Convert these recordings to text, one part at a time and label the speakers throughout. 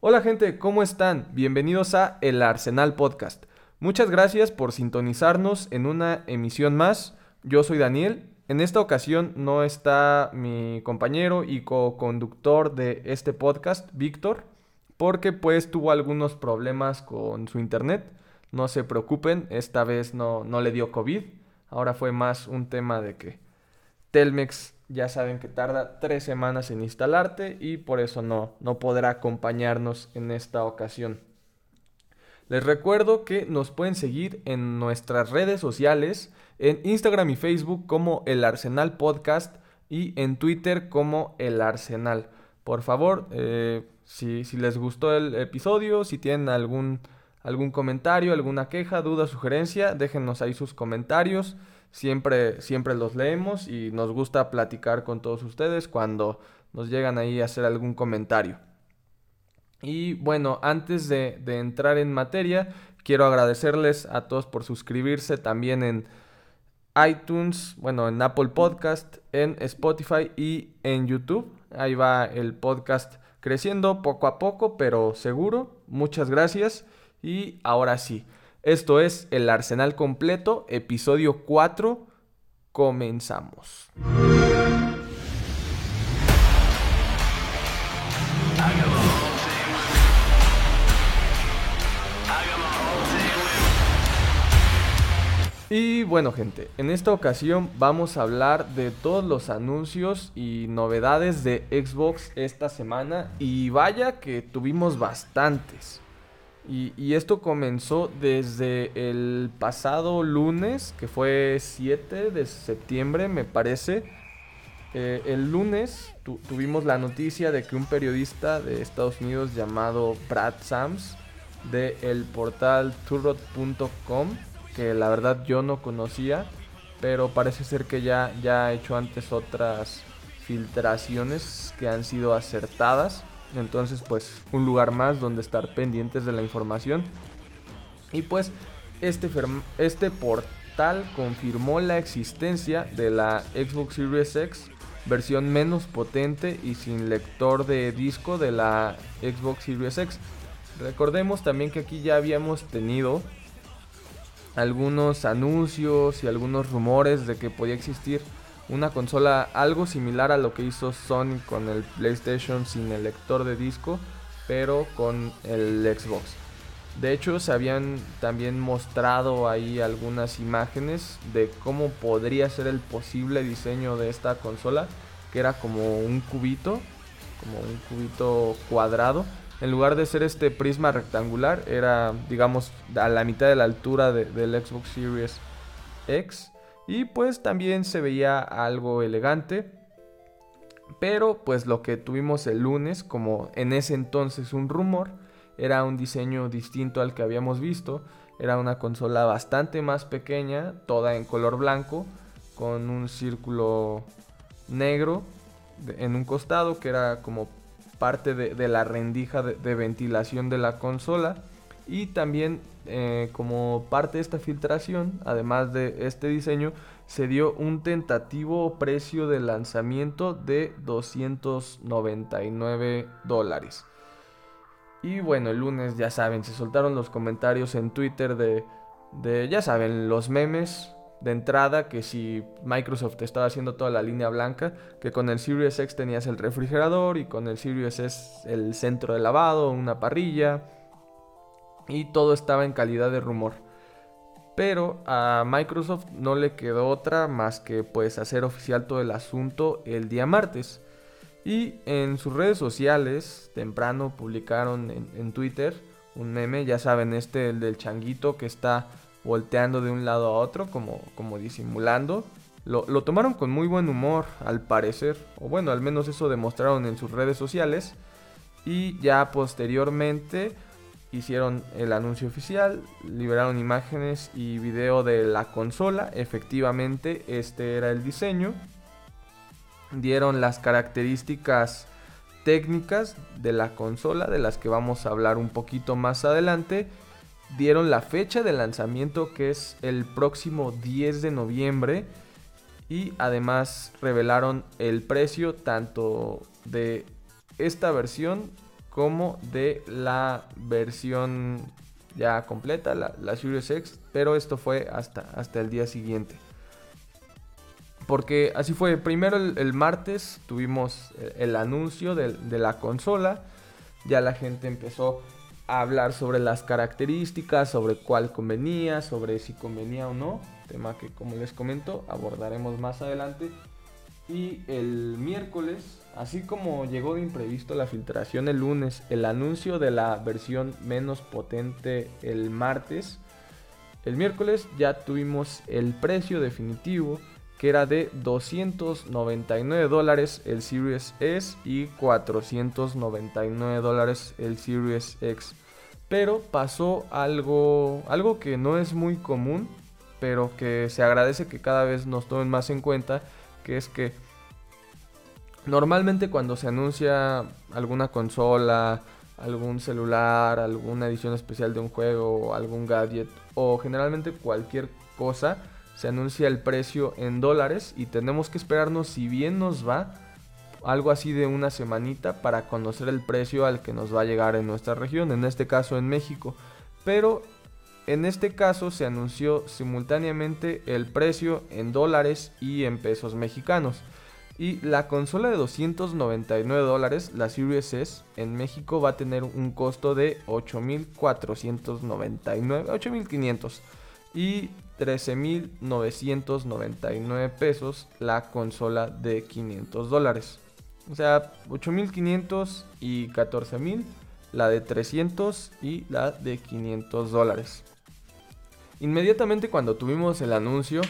Speaker 1: Hola gente, ¿cómo están? Bienvenidos a El Arsenal Podcast. Muchas gracias por sintonizarnos en una emisión más. Yo soy Daniel. En esta ocasión no está mi compañero y co-conductor de este podcast, Víctor, porque pues tuvo algunos problemas con su internet. No se preocupen, esta vez no, no le dio COVID. Ahora fue más un tema de que Telmex ya saben que tarda tres semanas en instalarte y por eso no, no podrá acompañarnos en esta ocasión. Les recuerdo que nos pueden seguir en nuestras redes sociales, en Instagram y Facebook como El Arsenal Podcast y en Twitter como El Arsenal. Por favor, eh, si, si, les gustó el episodio, si tienen algún, algún comentario, alguna queja, duda, sugerencia, déjenos ahí sus comentarios. Siempre, siempre los leemos y nos gusta platicar con todos ustedes cuando nos llegan ahí a hacer algún comentario. Y bueno, antes de, de entrar en materia, quiero agradecerles a todos por suscribirse también en iTunes, bueno, en Apple Podcast, en Spotify y en YouTube. Ahí va el podcast creciendo poco a poco, pero seguro. Muchas gracias. Y ahora sí, esto es El Arsenal Completo, episodio 4. Comenzamos. Y bueno gente, en esta ocasión vamos a hablar de todos los anuncios y novedades de Xbox esta semana y vaya que tuvimos bastantes. Y, esto comenzó desde el pasado lunes, que fue 7 de septiembre, me parece. Eh, el lunes tuvimos la noticia de que un periodista de Estados Unidos llamado Brad Sams, de el portal turrot.com, que la verdad yo no conocía, pero parece ser que ya, ya ha hecho antes otras filtraciones que han sido acertadas. Entonces, pues, un lugar más donde estar pendientes de la información. Y pues, este, este portal confirmó la existencia de la Xbox Series X, versión menos potente y sin lector de disco de la Xbox Series X. Recordemos también que aquí ya habíamos tenido algunos anuncios y algunos rumores de que podía existir una consola algo similar a lo que hizo Sony con el PlayStation sin el lector de disco, pero con el Xbox. De hecho, se habían también mostrado ahí algunas imágenes de cómo podría ser el posible diseño de esta consola, que era como un cubito, como un cubito cuadrado. En lugar de ser este prisma rectangular, era, digamos, a la mitad de la altura del Xbox Series X y pues también se veía algo elegante. Pero pues lo que tuvimos el lunes, como en ese entonces un rumor, era un diseño distinto al que habíamos visto. Era una consola bastante más pequeña, toda en color blanco, con un círculo negro en un costado que era como parte de, la rendija de ventilación de la consola y también eh, como parte de esta filtración, además de este diseño, se dio un tentativo precio de lanzamiento de 299 dólares. Y bueno, el lunes ya saben, se soltaron los comentarios en Twitter de, ya saben, los memes de entrada, que si Microsoft estaba haciendo toda la línea blanca, que con el Series X tenías el refrigerador y con el Series S el centro de lavado, una parrilla y todo estaba en calidad de rumor. Pero a Microsoft no le quedó otra más que pues hacer oficial todo el asunto el día martes. Y en sus redes sociales, temprano publicaron en, Twitter un meme, ya saben, este, el del changuito que está volteando de un lado a otro, como, como disimulando. Lo, lo, tomaron con muy buen humor, al parecer, o bueno, al menos eso demostraron en sus redes sociales. Y ya posteriormente hicieron el anuncio oficial, liberaron imágenes y video de la consola, efectivamente este era el diseño, dieron las características técnicas de la consola, de las que vamos a hablar un poquito más adelante, dieron la fecha de lanzamiento que es el próximo 10 de noviembre. Y además revelaron el precio tanto de esta versión como de la versión ya completa, la, la Series X, pero esto fue hasta, hasta el día siguiente. Porque así fue, primero el, martes tuvimos el, anuncio de, de, la consola, ya la gente empezó a hablar sobre las características, sobre cuál convenía, sobre si convenía o no, tema que como les comento abordaremos más adelante. Y el miércoles, así como llegó de imprevisto la filtración el lunes, el anuncio de la versión menos potente el martes, el miércoles ya tuvimos el precio definitivo que era de 299 dólares el Series S y 499 dólares el Series X. Pero pasó algo, algo que no es muy común, pero que se agradece que cada vez nos tomen más en cuenta, que es que normalmente cuando se anuncia alguna consola, algún celular, alguna edición especial de un juego, algún gadget o generalmente cualquier cosa, se anuncia el precio en dólares y tenemos que esperarnos si bien nos va algo así de una semanita para conocer el precio al que nos va a llegar en nuestra región, en este caso en México. Pero en este caso se anunció simultáneamente el precio en dólares y en pesos mexicanos. Y la consola de 299 dólares, la Series S, en México va a tener un costo de 8.499, 8.500. Y 13.999 pesos la consola de 500 dólares. O sea, 8.500 y 14.000 la de 300 y la de 500 dólares. Inmediatamente cuando tuvimos el anuncio,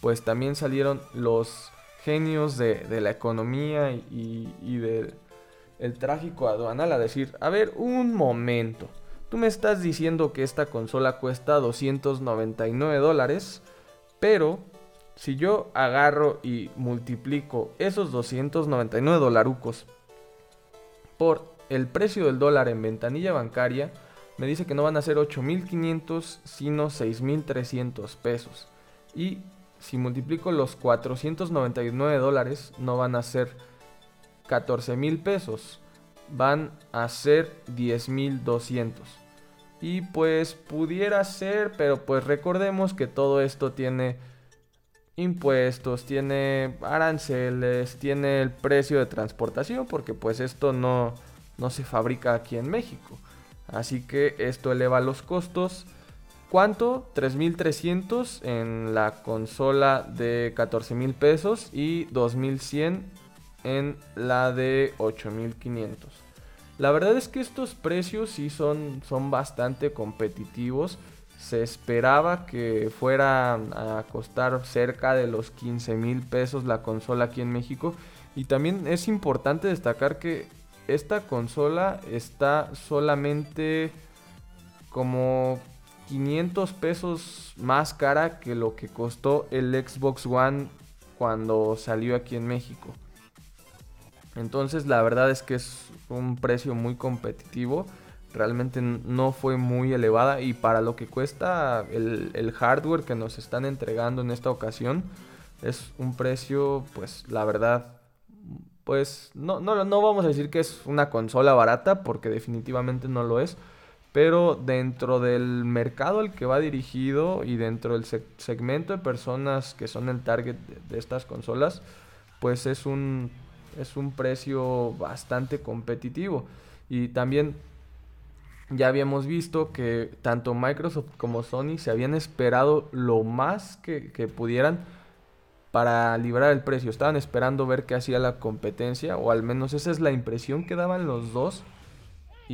Speaker 1: pues también salieron los genios de, la economía y, del el tráfico aduanal a decir, a ver, un momento. Tú me estás diciendo que esta consola cuesta 299 dólares, pero si yo agarro y multiplico esos 299 dolarucos por el precio del dólar en ventanilla bancaria, me dice que no van a ser 8.500 sino 6.300 pesos. Y si multiplico los 499 dólares, no van a ser 14.000 pesos, van a ser 10.200 y pues pudiera ser, pero pues recordemos que todo esto tiene impuestos, tiene aranceles, tiene el precio de transportación, porque pues esto no, no se fabrica aquí en México. Así que esto eleva los costos. ¿Cuánto? 3.300 en la consola de 14.000 pesos y 2.100 en la de 8.500. La verdad es que estos precios sí son, son bastante competitivos. Se esperaba que fuera a costar cerca de los 15 mil pesos la consola aquí en México. Y también es importante destacar que esta consola está solamente como 500 pesos más cara que lo que costó el Xbox One cuando salió aquí en México. Entonces la verdad es que es un precio muy competitivo. Realmente no fue muy elevada y para lo que cuesta el, hardware que nos están entregando en esta ocasión es un precio pues la verdad pues no, no, no vamos a decir que es una consola barata porque definitivamente no lo es. Pero dentro del mercado al que va dirigido y dentro del segmento de personas que son el target de estas consolas, pues es un es un precio bastante competitivo. Y también ya habíamos visto que tanto Microsoft como Sony se habían esperado lo más que, pudieran para librar el precio. Estaban esperando ver qué hacía la competencia, o al menos esa es la impresión que daban los dos.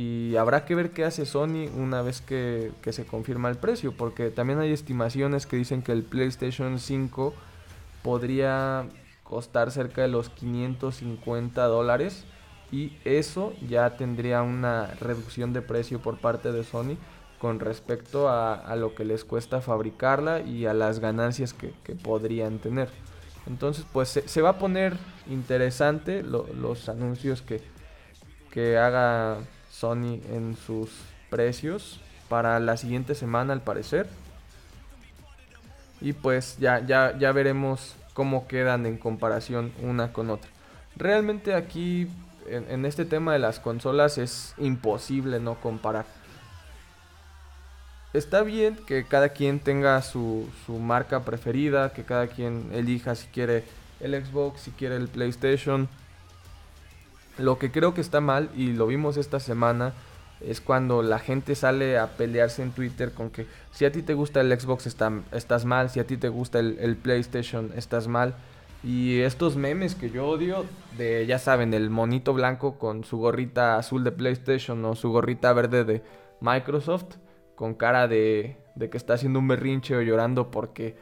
Speaker 1: Y habrá que ver qué hace Sony una vez que, se confirma el precio, porque también hay estimaciones que dicen que el PlayStation 5 podría costar cerca de los 550 dólares y eso ya tendría una reducción de precio por parte de Sony con respecto a, lo que les cuesta fabricarla y a las ganancias que, podrían tener. Entonces pues se, va a poner interesante los anuncios que, que haga Sony en sus precios para la siguiente semana al parecer. Y pues ya, ya, ya veremos cómo quedan en comparación una con otra. Realmente aquí en, este tema de las consolas es imposible no comparar está bien que cada quien tenga su, su, marca preferida, que cada quien elija si quiere el Xbox, si quiere el PlayStation. Lo que creo que está mal, y lo vimos esta semana, es cuando la gente sale a pelearse en Twitter con que si a ti te gusta el Xbox está, estás mal, si a ti te gusta el, el PlayStation estás mal. Y estos memes que yo odio, de ya saben, el monito blanco con su gorrita azul de PlayStation o su gorrita verde de Microsoft con cara de, que está haciendo un berrinche o llorando porque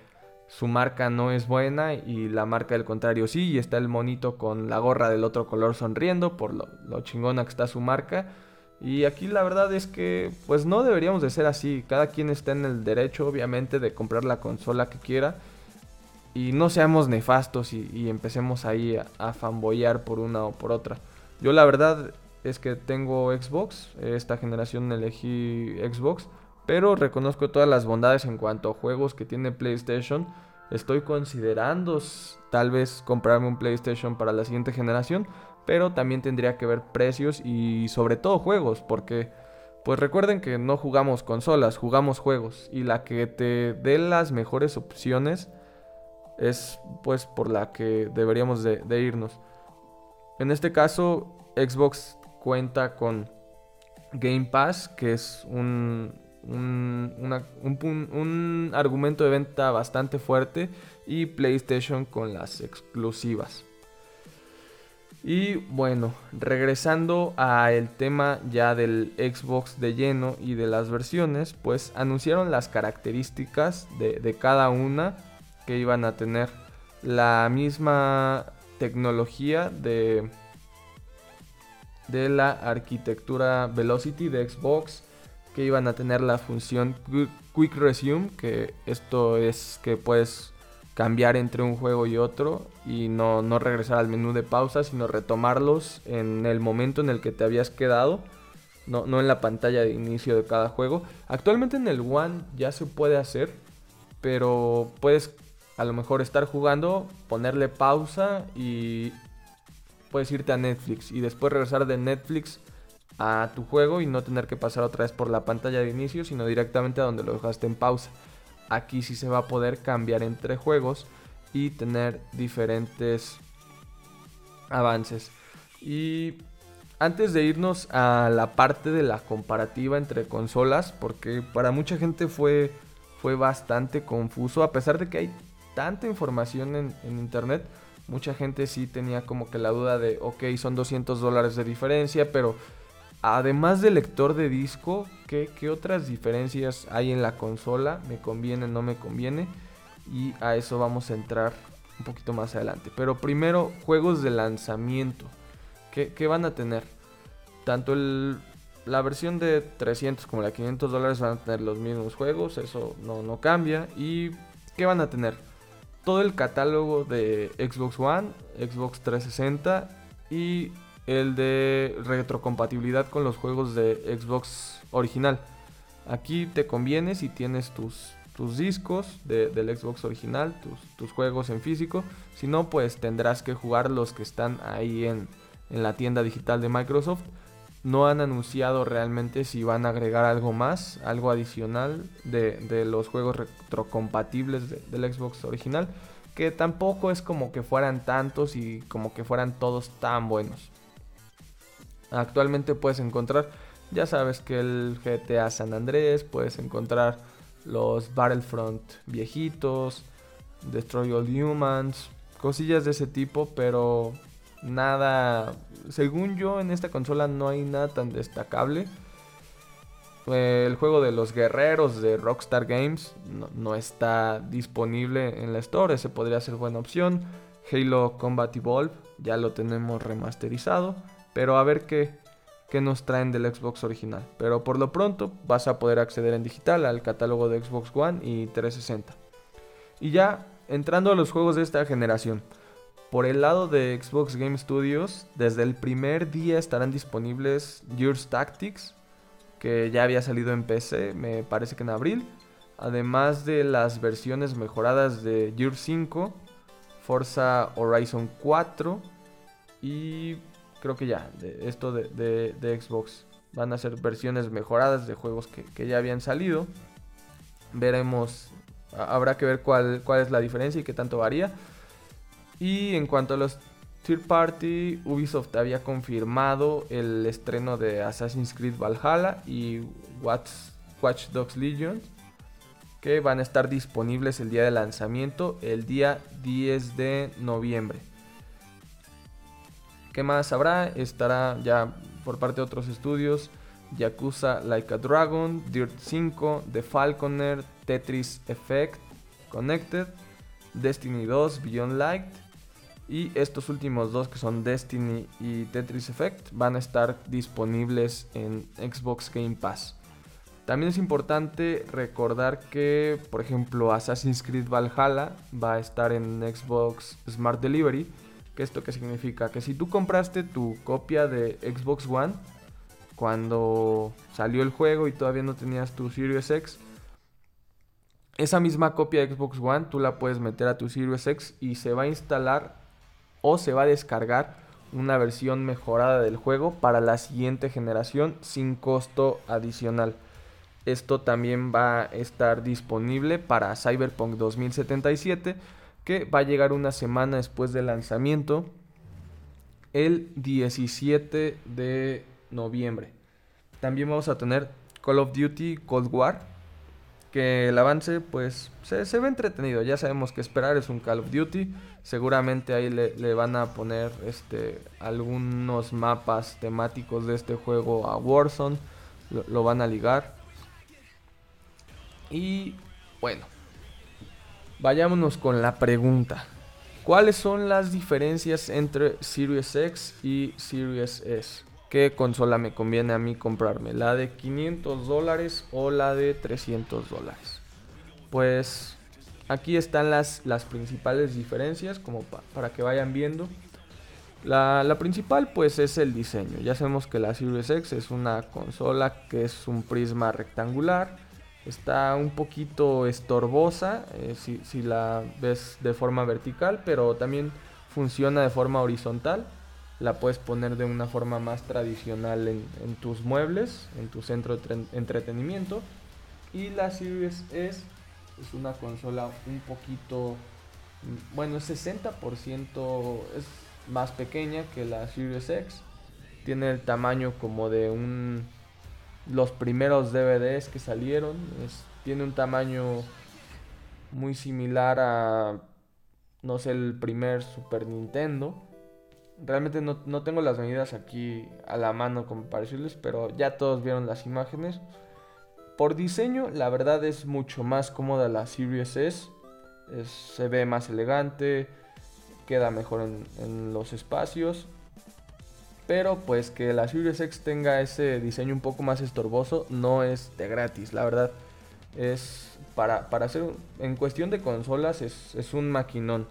Speaker 1: su marca no es buena y la marca del contrario sí, y está el monito con la gorra del otro color sonriendo por lo, lo, chingona que está su marca. Y aquí la verdad es que pues no deberíamos de ser así, cada quien está en el derecho obviamente de comprar la consola que quiera y no seamos nefastos y, empecemos ahí a, a por una o por otra. Yo la verdad es que tengo Xbox, esta generación elegí Xbox pero reconozco todas las bondades en cuanto a juegos que tiene PlayStation. Estoy considerando tal vez comprarme un PlayStation para la siguiente generación, pero también tendría que ver precios y sobre todo juegos, porque pues recuerden que no jugamos consolas, jugamos juegos y la que te dé las mejores opciones es pues por la que deberíamos de, irnos. En este caso, Xbox cuenta con Game Pass, que es un, un, argumento de venta bastante fuerte y PlayStation con las exclusivas. Y bueno, regresando al tema ya del Xbox de lleno y de las versiones, pues anunciaron las características de, de cada una que iban a tener la misma tecnología de, de la arquitectura Velocity de Xbox que iban a tener la función Quick Resume, que esto es que puedes cambiar entre un juego y otro y no, no regresar al menú de pausa, sino retomarlos en el momento en el que te habías quedado, no, no en la pantalla de inicio de cada juego. Actualmente en el One ya se puede hacer, pero puedes a lo mejor estar jugando, ponerle pausa y puedes irte a Netflix y después regresar de Netflix a tu juego y no tener que pasar otra vez por la pantalla de inicio, sino directamente a donde lo dejaste en pausa. Aquí sí se va a poder cambiar entre juegos y tener diferentes avances. Y antes de irnos a la parte de la comparativa entre consolas, porque para mucha gente fue, fue bastante confuso, a pesar de que hay tanta información en, en internet, mucha gente sí tenía como que la duda de, ok, son 200 dólares de diferencia, pero Además del lector de disco, ¿qué, otras diferencias hay en la consola? ¿Me conviene, no me conviene? Y a eso vamos a entrar un poquito más adelante. Pero primero, juegos de lanzamiento. ¿Qué, van a tener? Tanto la versión de 300 como la de 500 dólares van a tener los mismos juegos, eso no, no cambia. ¿Y qué van a tener? Todo el catálogo de Xbox One, Xbox 360 y el de retrocompatibilidad con los juegos de Xbox original. Aquí te conviene si tienes tus, tus discos del Xbox original, tus, juegos en físico. Si no, pues tendrás que jugar los que están ahí en, la tienda digital de Microsoft. No han anunciado realmente si van a agregar algo más, algo adicional de, los juegos retrocompatibles del Xbox original. Que tampoco es como que fueran tantos y como que fueran todos tan buenos. Actualmente puedes encontrar, ya sabes que el GTA San Andrés, puedes encontrar los Battlefront viejitos, Destroy All Humans, cosillas de ese tipo, pero nada, según yo en esta consola no hay nada tan destacable. El juego de los guerreros de Rockstar Games no, está disponible en la store, ese podría ser buena opción. Halo Combat Evolve ya lo tenemos remasterizado. Pero a ver qué, nos traen del Xbox original. Pero por lo pronto vas a poder acceder en digital al catálogo de Xbox One y 360. Y ya entrando a los juegos de esta generación. Por el lado de Xbox Game Studios, desde el primer día estarán disponibles Gears Tactics, que ya había salido en PC, me parece que en abril. Además de las versiones mejoradas de Gears 5, Forza Horizon 4 y creo que ya, de esto de, Xbox. Van a ser versiones mejoradas de juegos que, ya habían salido. Veremos, habrá que ver cuál, cuál es la diferencia y qué tanto varía. Y en cuanto a los third party, Ubisoft había confirmado el estreno de Assassin's Creed Valhalla y Watch Dogs Legion que van a estar disponibles el día de lanzamiento, el día 10 de noviembre. ¿Qué más habrá? Estará ya por parte de otros estudios. Yakuza Like a Dragon, Dirt 5, The Falconer, Tetris Effect, Connected, Destiny 2, Beyond Light. Y estos últimos dos que son Destiny y Tetris Effect van a estar disponibles en Xbox Game Pass. También es importante recordar que, por ejemplo, Assassin's Creed Valhalla va a estar en Xbox Smart Delivery ¿Qué esto qué significa? Que si tú compraste tu copia de Xbox One cuando salió el juego y todavía no tenías tu Series X, esa misma copia de Xbox One tú la puedes meter a tu Series X y se va a instalar o se va a descargar una versión mejorada del juego para la siguiente generación sin costo adicional. Esto también va a estar disponible para Cyberpunk 2077 que va a llegar una semana después del lanzamiento, el 17 de noviembre. También vamos a tener Call of Duty Cold War, que el avance pues se, ve entretenido, ya sabemos que esperar, es un Call of Duty, seguramente ahí le, van a poner este, algunos mapas temáticos de este juego a Warzone, lo van a ligar. Y bueno, Vayámonos con la pregunta. ¿Cuáles son las diferencias entre Series X y Series S? ¿Qué consola me conviene a mí comprarme? ¿La de 500 dólares o la de 300 dólares? Pues aquí están las, las principales diferencias como para que vayan viendo. La, la, principal pues es el diseño. Ya sabemos que la Series X es una consola que es un prisma rectangular Está un poquito estorbosa eh, si, la ves de forma vertical, pero también funciona de forma horizontal. La puedes poner de una forma más tradicional en, tus muebles, en tu centro de entretenimiento. Y la Series S es una consola un poquito, bueno, 60% es más pequeña que la Series X. Tiene el tamaño como de un los primeros DVDs que salieron. tiene un tamaño muy similar a, no sé, el primer Super Nintendo. Realmente no, tengo las medidas aquí a la mano como para decirles, pero ya todos vieron las imágenes. Por diseño, la verdad es mucho más cómoda la Series S. se ve más elegante, queda mejor en los espacios. Pero pues que la Series X tenga ese diseño un poco más estorboso no es de gratis, la verdad. Es para, para hacer, en cuestión de consolas es, un maquinón.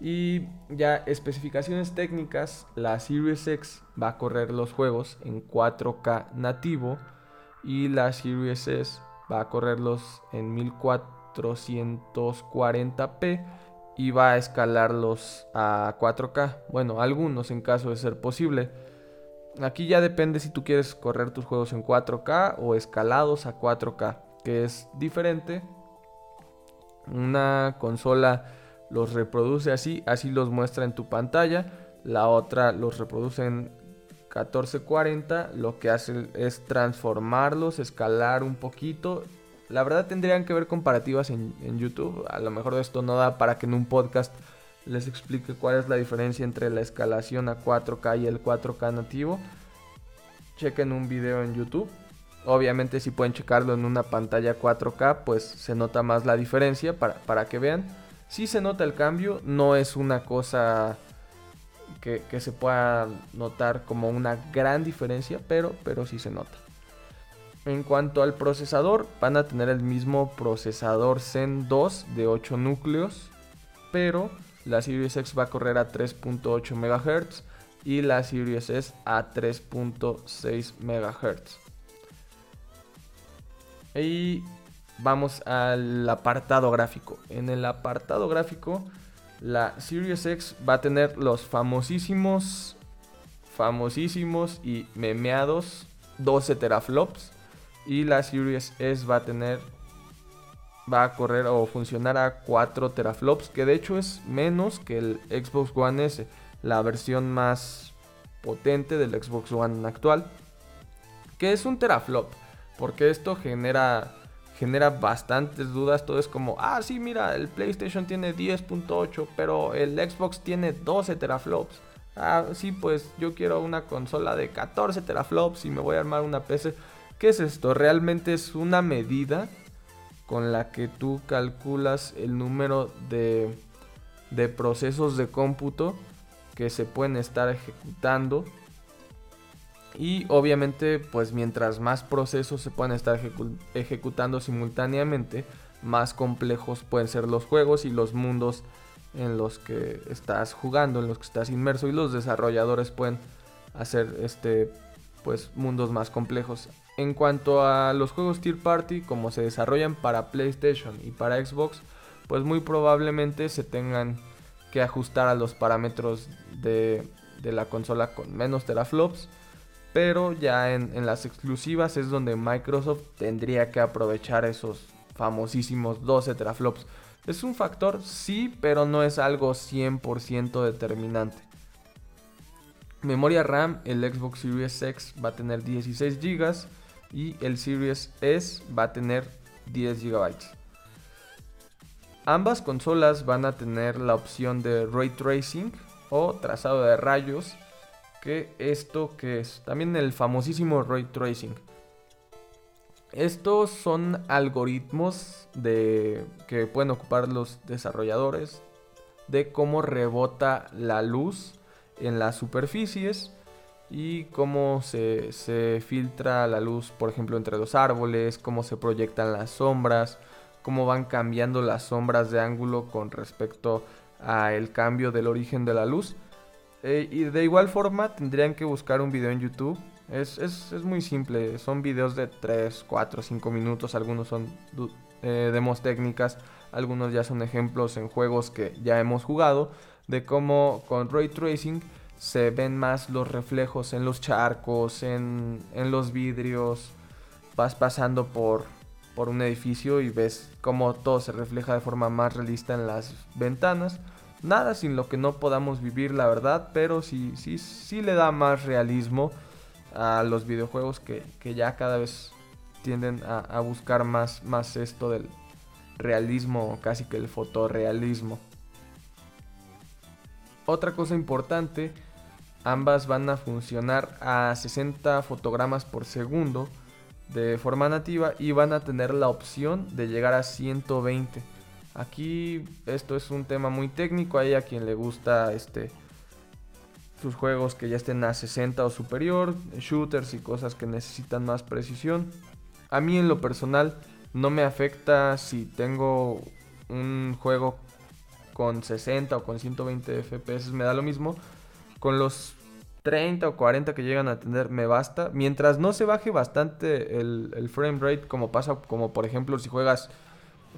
Speaker 1: Y ya especificaciones técnicas, la Series X va a correr los juegos en 4K nativo y la Series S va a correrlos en 1440p y va a escalarlos a 4K. Bueno, algunos en caso de ser posible. Aquí ya depende si tú quieres correr tus juegos en 4K o escalados a 4K, que es diferente. Una consola los reproduce así, así los muestra en tu pantalla. La otra los reproduce en 1440, lo que hace es transformarlos, escalar un poquito la verdad tendrían que ver comparativas en, YouTube. A lo mejor esto no da para que en un podcast les explique cuál es la diferencia entre la escalación a 4K y el 4K nativo. Chequen un video en YouTube. Obviamente si pueden checarlo en una pantalla 4K, pues se nota más la diferencia para, para que vean. Si se nota el cambio, no es una cosa que, que, se pueda notar como una gran diferencia, pero, pero sí se nota. En cuanto al procesador, van a tener el mismo procesador Zen 2 de 8 núcleos, pero la Series X va a correr a 3.8 MHz y la Series S a 3.6 MHz. Y vamos al apartado gráfico. En el apartado gráfico, la Series X va a tener los famosísimos famosísimos y memeados 12 teraflops. Y la Series S va a tener, va a correr o funcionar a 4 teraflops, que de hecho es menos que el Xbox One S, la versión más potente del Xbox One actual. Que es un teraflop, porque esto genera genera bastantes dudas. Todo es como, ah, sí, mira, el PlayStation tiene 10.8, pero el Xbox tiene 12 teraflops. Ah, sí, pues yo quiero una consola de 14 teraflops y me voy a armar una PC. ¿Qué es esto? Realmente es una medida con la que tú calculas el número de, de procesos de cómputo que se pueden estar ejecutando y obviamente, pues mientras más procesos se puedan estar ejecutando simultáneamente, más complejos pueden ser los juegos y los mundos en los que estás jugando, en los que estás inmerso y los desarrolladores pueden hacer este pues mundos más complejos. En cuanto a los juegos tier party, como se desarrollan para PlayStation y para Xbox, pues muy probablemente se tengan que ajustar a los parámetros de, la consola con menos teraflops pero ya en, las exclusivas es donde Microsoft tendría que aprovechar esos famosísimos 12 teraflops. Es un factor, sí, pero no es algo 100% determinante. Memoria RAM, el Xbox Series X va a tener 16 GB y el Series S va a tener 10 GB. Ambas consolas van a tener la opción de Ray Tracing o trazado de rayos que esto que es también el famosísimo ray tracing. Estos son algoritmos de que pueden ocupar los desarrolladores de cómo rebota la luz en las superficies y cómo se, se, filtra la luz, por ejemplo, entre los árboles, cómo se proyectan las sombras, cómo van cambiando las sombras de ángulo con respecto al cambio del origen de la luz. Eh, y de igual forma tendrían que buscar un video en YouTube. Es, muy simple, son videos de 3, 4, 5 minutos, algunos son eh, demos técnicas, algunos ya son ejemplos en juegos que ya hemos jugado, de cómo con ray tracing se ven más los reflejos en los charcos, en, en los vidrios, vas pasando por, por un edificio y ves cómo todo se refleja de forma más realista en las ventanas. Nada sin lo que no podamos vivir, la verdad, pero sí, sí, sí le da más realismo a los videojuegos que, ya cada vez tienden a, buscar más, más esto del realismo, casi que el fotorrealismo. Otra cosa importante, ambas van a funcionar a 60 fotogramas por segundo de forma nativa y van a tener la opción de llegar a 120. Aquí esto es un tema muy técnico, hay a quien le gusta este sus juegos que ya estén a 60 o superior, shooters y cosas que necesitan más precisión. A mí en lo personal no me afecta si tengo un juego con 60 o con 120 FPS, me da lo mismo. Con los 30 o 40 que llegan a tener me basta. Mientras no se baje bastante el, el frame rate, como pasa, como por ejemplo si juegas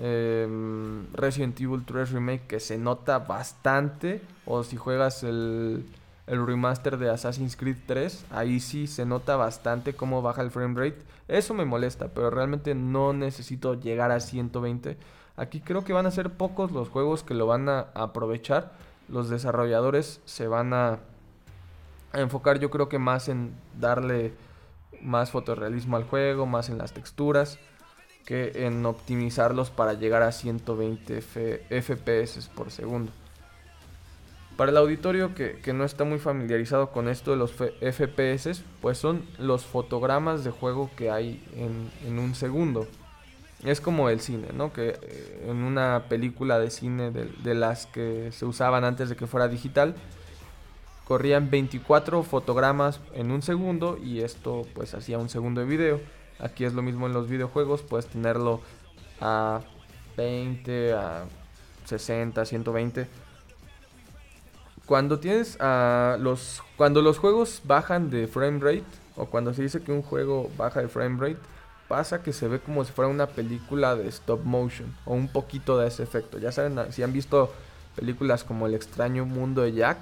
Speaker 1: Em, Resident Evil 3 Remake que se nota bastante. O si juegas el, el, remaster de Assassin's Creed 3, ahí sí se nota bastante cómo baja el frame rate. Eso me molesta, pero realmente no necesito llegar a 120. Aquí creo que van a ser pocos los juegos que lo van a aprovechar. Los desarrolladores se van a, enfocar yo creo que más en darle más fotorrealismo al juego, más en las texturas que en optimizarlos para llegar a 120 FPS por segundo. Para el auditorio que, no está muy familiarizado con esto de los FPS, pues son los fotogramas de juego que hay en, un segundo. Es como el cine, ¿no? Que eh, en una película de cine de, de, las que se usaban antes de que fuera digital, corrían 24 fotogramas en un segundo y esto pues hacía un segundo de video. Aquí es lo mismo en los videojuegos, puedes tenerlo a 20, a 60, 120. Cuando tienes a los cuando los juegos bajan de frame rate o cuando se dice que un juego baja de frame rate, pasa que se ve como si fuera una película de stop motion o un poquito de ese efecto. Ya saben, si han visto películas como El extraño mundo de Jack,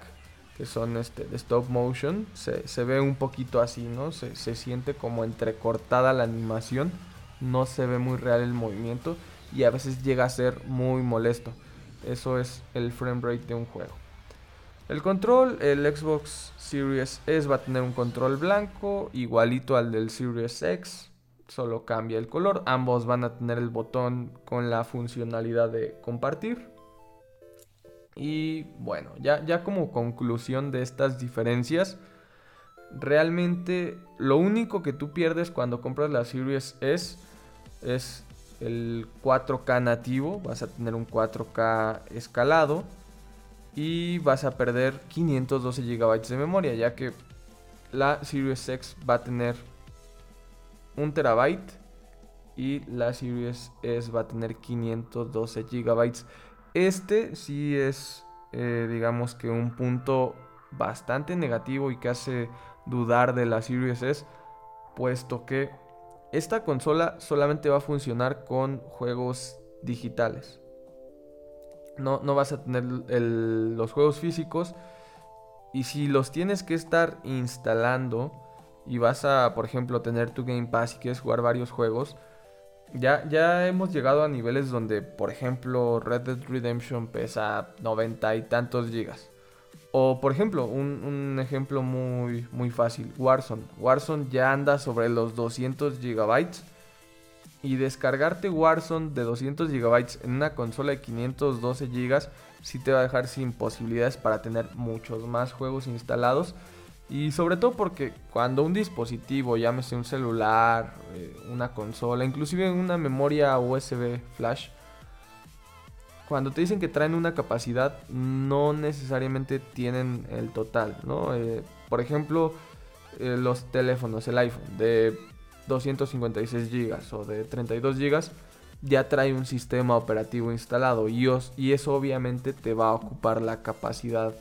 Speaker 1: que son este, de stop motion, se, ve un poquito así, ¿no? Se, se, siente como entrecortada la animación, no se ve muy real el movimiento y a veces llega a ser muy molesto. Eso es el frame rate de un juego. El control, el Xbox Series S va a tener un control blanco, igualito al del Series X, solo cambia el color. Ambos van a tener el botón con la funcionalidad de compartir. Y bueno, ya, ya como conclusión de estas diferencias, realmente lo único que tú pierdes cuando compras la Series S es el 4K nativo, vas a tener un 4K escalado y vas a perder 512 GB de memoria, ya que la Series X va a tener 1 terabyte y la Series S va a tener 512 GB. Este sí es, eh, digamos que un punto bastante negativo y que hace dudar de la Series S, puesto que esta consola solamente va a funcionar con juegos digitales. No, no vas a tener los juegos físicos. Y si los tienes que estar instalando y vas a, por ejemplo, tener tu Game Pass y quieres jugar varios juegos, ya, ya hemos llegado a niveles donde, por ejemplo, Red Dead Redemption pesa 90 y tantos gigas. O por ejemplo, un, ejemplo muy, muy fácil, Warzone. Warzone ya anda sobre los 200 GB. Y descargarte Warzone de 200 GB en una consola de 512 GB sí te va a dejar sin posibilidades para tener muchos más juegos instalados. Y sobre todo porque cuando un dispositivo, llámese un celular, eh, una consola, inclusive una memoria USB flash, cuando te dicen que traen una capacidad, no necesariamente tienen el total, ¿no? Eh, por ejemplo, eh, los teléfonos, el iPhone de 256 GB o de 32 GB, ya trae un sistema operativo instalado y, y eso obviamente te va a ocupar la capacidad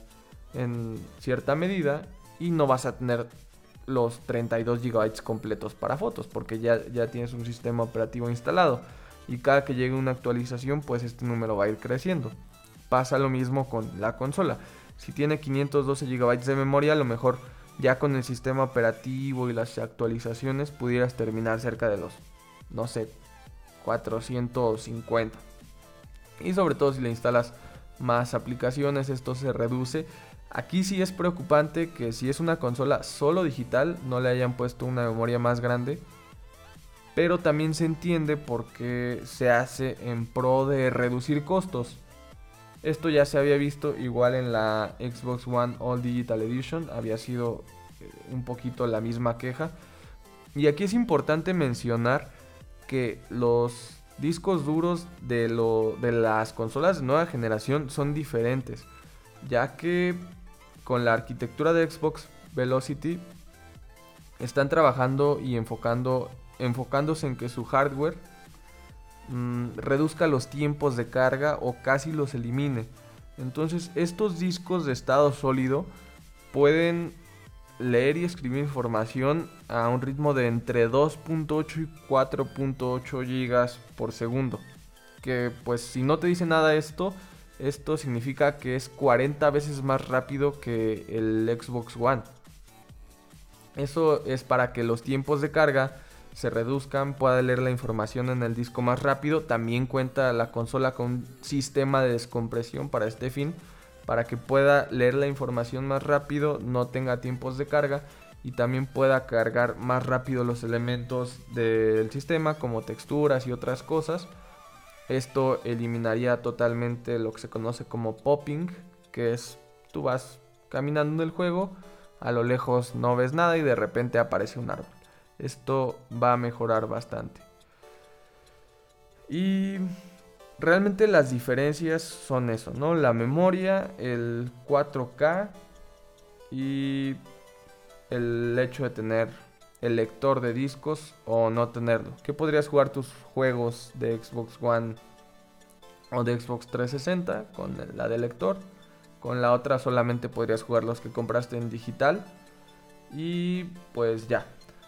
Speaker 1: en cierta medida y no vas a tener los 32 GB completos para fotos porque ya, ya tienes un sistema operativo instalado y cada que llegue una actualización pues este número va a ir creciendo. Pasa lo mismo con la consola. Si tiene 512 GB de memoria, a lo mejor ya con el sistema operativo y las actualizaciones pudieras terminar cerca de los, no sé, 450. Y sobre todo si le instalas más aplicaciones, esto se reduce. Aquí sí es preocupante que si es una consola solo digital, no le hayan puesto una memoria más grande pero también se entiende porque se hace en pro de reducir costos. Esto ya se había visto igual en la Xbox One All Digital Edition, había sido eh, un poquito la misma queja. Y aquí es importante mencionar que los discos duros de, lo, de las consolas de nueva generación son diferentes, ya que con la arquitectura de Xbox Velocity están trabajando y enfocando enfocándose en que su hardware mm, reduzca los tiempos de carga o casi los elimine. Entonces estos discos de estado sólido pueden leer y escribir información a un ritmo de entre 2.8 y 4.8 gigas por segundo. Que pues si no te dice nada esto, esto significa que es 40 veces más rápido que el Xbox One. Eso es para que los tiempos de carga se reduzcan, pueda leer la información en el disco más rápido. También cuenta la consola con un sistema de descompresión para este fin, para que pueda leer la información más rápido, no tenga tiempos de carga y también pueda cargar más rápido los elementos del sistema como texturas y otras cosas. Esto eliminaría totalmente lo que se conoce como popping, que es tú vas caminando en el juego, a lo lejos no ves nada y de repente aparece un árbol esto va a mejorar bastante. Y realmente las diferencias son eso, ¿no? La memoria, el 4K y el hecho de tener el lector de discos o no tenerlo. ¿Qué podrías jugar tus juegos de Xbox One o de Xbox 360 con la de lector? Con la otra solamente podrías jugar los que compraste en digital. Y pues ya,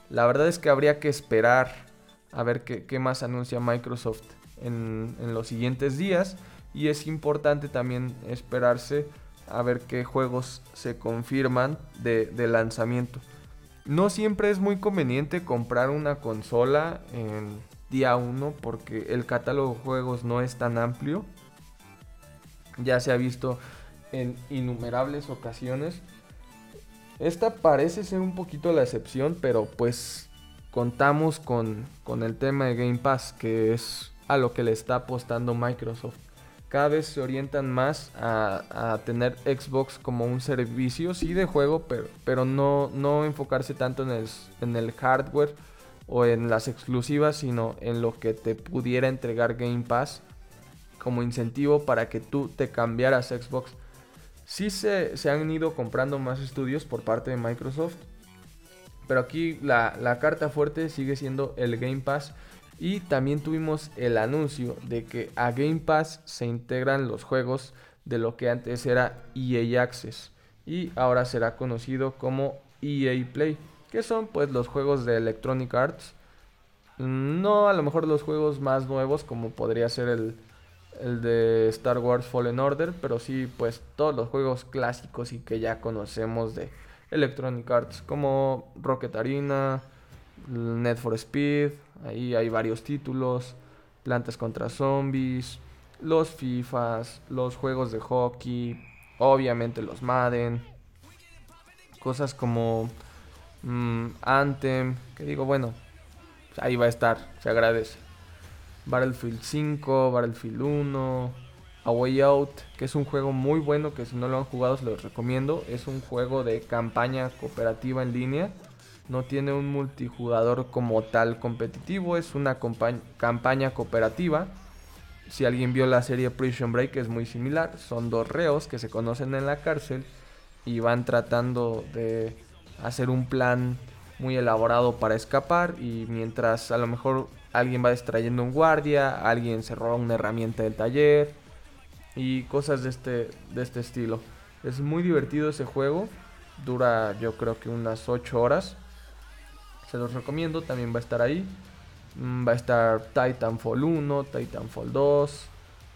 Speaker 1: la verdad es que habría que esperar a ver qué, más anuncia Microsoft en, los siguientes días. Y es importante también esperarse a ver qué juegos se confirman de, de lanzamiento. No siempre es muy conveniente comprar una consola en día 1 porque el catálogo de juegos no es tan amplio. Ya se ha visto en innumerables ocasiones. Esta parece ser un poquito la excepción, pero pues contamos con, con el tema de Game Pass, que es a lo que le está apostando Microsoft. Cada vez se orientan más a, tener Xbox como un servicio, sí de juego, pero, pero no, no enfocarse tanto en el, en el hardware o en las exclusivas, sino en lo que te pudiera entregar Game Pass como incentivo para que tú te cambiaras Xbox. Sí se, se han ido comprando más estudios por parte de Microsoft, pero aquí la, la carta fuerte sigue siendo el Game Pass. Y también tuvimos el anuncio de que a Game Pass se integran los juegos de lo que antes era EA Access y ahora será conocido como EA Play, que son pues los juegos de Electronic Arts. No a lo mejor los juegos más nuevos como podría ser el, el de Star Wars Fallen Order, pero sí pues todos los juegos clásicos y que ya conocemos de Electronic Arts como Rocket Arena, Net for Speed, ahí hay varios títulos, Plantas contra Zombies, los FIFAs, los juegos de hockey, obviamente los Madden, cosas como mm, Anthem, que digo, bueno, ahí va a estar, se agradece. Battlefield 5, Battlefield 1, A Way Out, que es un juego muy bueno que si no lo han jugado se los recomiendo. Es un juego de campaña cooperativa en línea no tiene un multijugador como tal competitivo, es una campaña cooperativa. Si alguien vio la serie Prison Break es muy similar, son dos reos que se conocen en la cárcel y van tratando de hacer un plan muy elaborado para escapar y mientras a lo mejor alguien va distrayendo un guardia, alguien se roba una herramienta del taller y cosas de este, de este estilo. Es muy divertido ese juego, dura yo creo que unas 8 horas se los recomiendo, también va a estar ahí. Mm, va a estar Titanfall 1, Titanfall 2,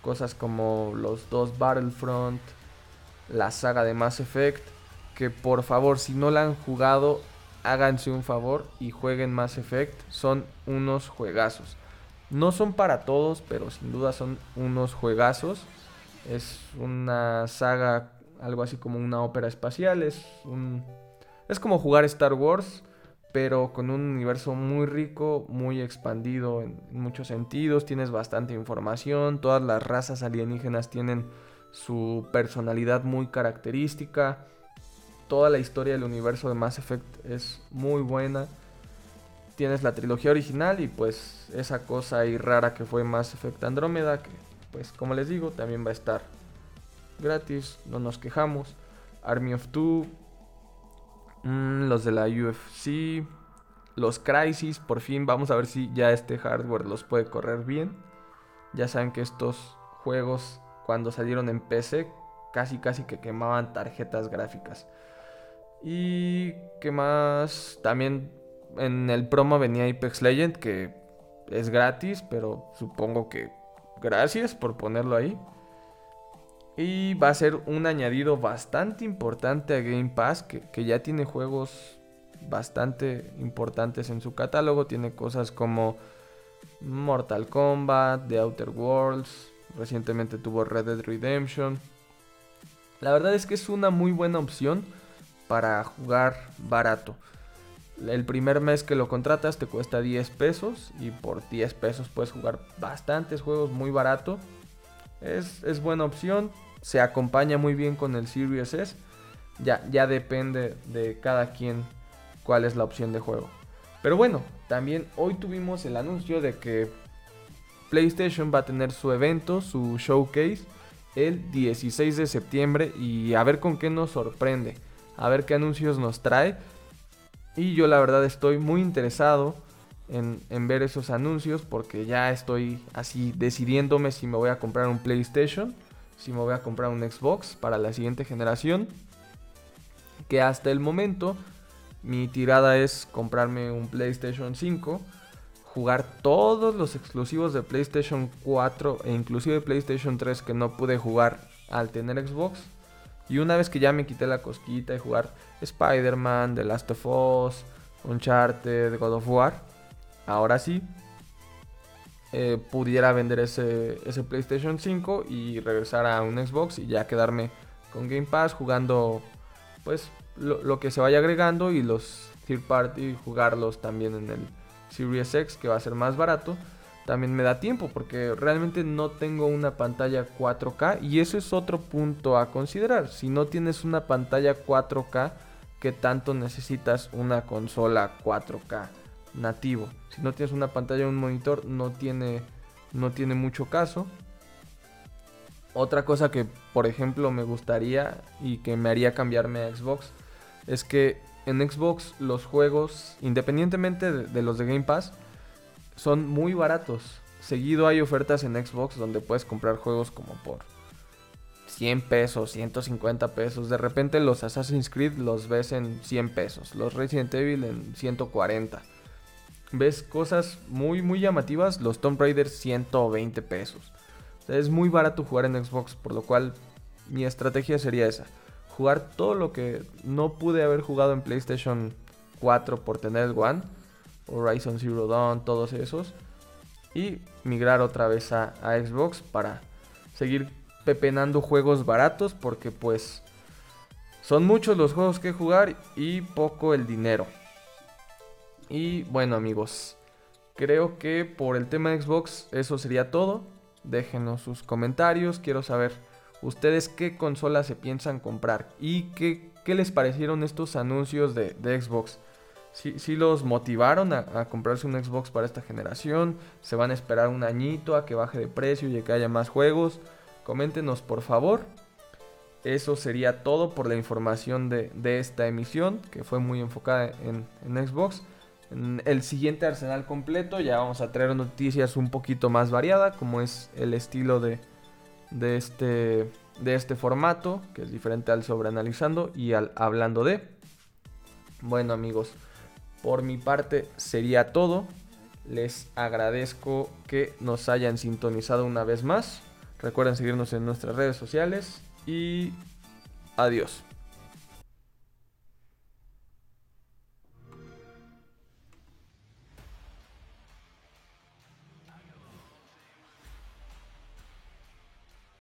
Speaker 1: cosas como los dos Battlefront, la saga de Mass Effect, que por favor si no la han jugado, háganse un favor y jueguen Mass Effect, son unos juegazos. No son para todos, pero sin duda son unos juegazos. Es una saga, algo así como una ópera espacial, es es como jugar Star Wars pero con un universo muy rico, muy expandido en, muchos sentidos, tienes bastante información, todas las razas alienígenas tienen su personalidad muy característica, toda la historia del universo de Mass Effect es muy buena. Tienes la trilogía original y pues esa cosa ahí rara que fue Mass Effect Andrómeda, que pues como les digo también va a estar gratis, no nos quejamos. Army of Two, Mm, los de la UFC. Los Crisis, por fin. Vamos a ver si ya este hardware los puede correr bien. Ya saben que estos juegos, cuando salieron en PC, casi casi que quemaban tarjetas gráficas. Y qué más. También en el promo venía Apex Legend, que es gratis, pero supongo que gracias por ponerlo ahí. Y va a ser un añadido bastante importante a Game Pass, que, ya tiene juegos bastante importantes en su catálogo. Tiene cosas como Mortal Kombat, The Outer Worlds, recientemente tuvo Red Dead Redemption. La verdad es que es una muy buena opción para jugar barato. El primer mes que lo contratas te cuesta 10 pesos y por 10 pesos puedes jugar bastantes juegos muy barato. Es, es buena opción se acompaña muy bien con el Series S. Ya, ya depende de cada quien cuál es la opción de juego. Pero bueno, también hoy tuvimos el anuncio de que PlayStation va a tener su evento, su showcase, el 16 de septiembre y a ver con qué nos sorprende, a ver qué anuncios nos trae. Y yo la verdad estoy muy interesado en, en ver esos anuncios porque ya estoy así decidiéndome si me voy a comprar un PlayStation si me voy a comprar un Xbox para la siguiente generación. Que hasta el momento mi tirada es comprarme un PlayStation 5, jugar todos los exclusivos de PlayStation 4 e inclusive PlayStation 3 que no pude jugar al tener Xbox. Y una vez que ya me quité la cosquita de jugar Spider-Man, The Last of Us, Uncharted, God of War, ahora sí eh, pudiera vender ese, ese PlayStation 5 y regresar a un Xbox y ya quedarme con Game Pass jugando pues lo, lo, que se vaya agregando y los third party jugarlos también en el Series X que va a ser más barato también me da tiempo porque realmente no tengo una pantalla 4K y eso es otro punto a considerar. Si no tienes una pantalla 4K que tanto necesitas una consola 4K nativo. Si no tienes una pantalla o un monitor, no tiene, no tiene mucho caso. Otra cosa que, por ejemplo, me gustaría y que me haría cambiarme a Xbox es que en Xbox los juegos, independientemente de, de los de Game Pass, son muy baratos. Seguido hay ofertas en Xbox donde puedes comprar juegos como por 100 pesos, 150 pesos. De repente los Assassin's Creed los ves en 100 pesos, los Resident Evil en 140 ves cosas muy, muy llamativas. Los Tomb Raider 120 pesos. es muy barato jugar en Xbox, por lo cual mi estrategia sería esa. Jugar todo lo que no pude haber jugado en PlayStation 4 por tener One. Horizon Zero Dawn, todos esos. Y migrar otra vez a, a Xbox para seguir pepenando juegos baratos porque pues son muchos los juegos que jugar y poco el dinero. Y bueno amigos, creo que por el tema de Xbox eso sería todo. Déjenos sus comentarios, quiero saber ustedes qué consola se piensan comprar y qué, qué les parecieron estos anuncios de, Xbox. Si, los motivaron a, a, comprarse un Xbox para esta generación, se van a esperar un añito a que baje de precio y que haya más juegos. Coméntenos por favor. Eso sería todo por la información de, esta emisión, que fue muy enfocada en, en Xbox el siguiente arsenal completo ya vamos a traer noticias un poquito más variada, como es el estilo de, de, este, de este formato, que es diferente al sobreanalizando y al hablando de. Bueno amigos, por mi parte sería todo. Les agradezco que nos hayan sintonizado una vez más. Recuerden seguirnos en nuestras redes sociales y adiós.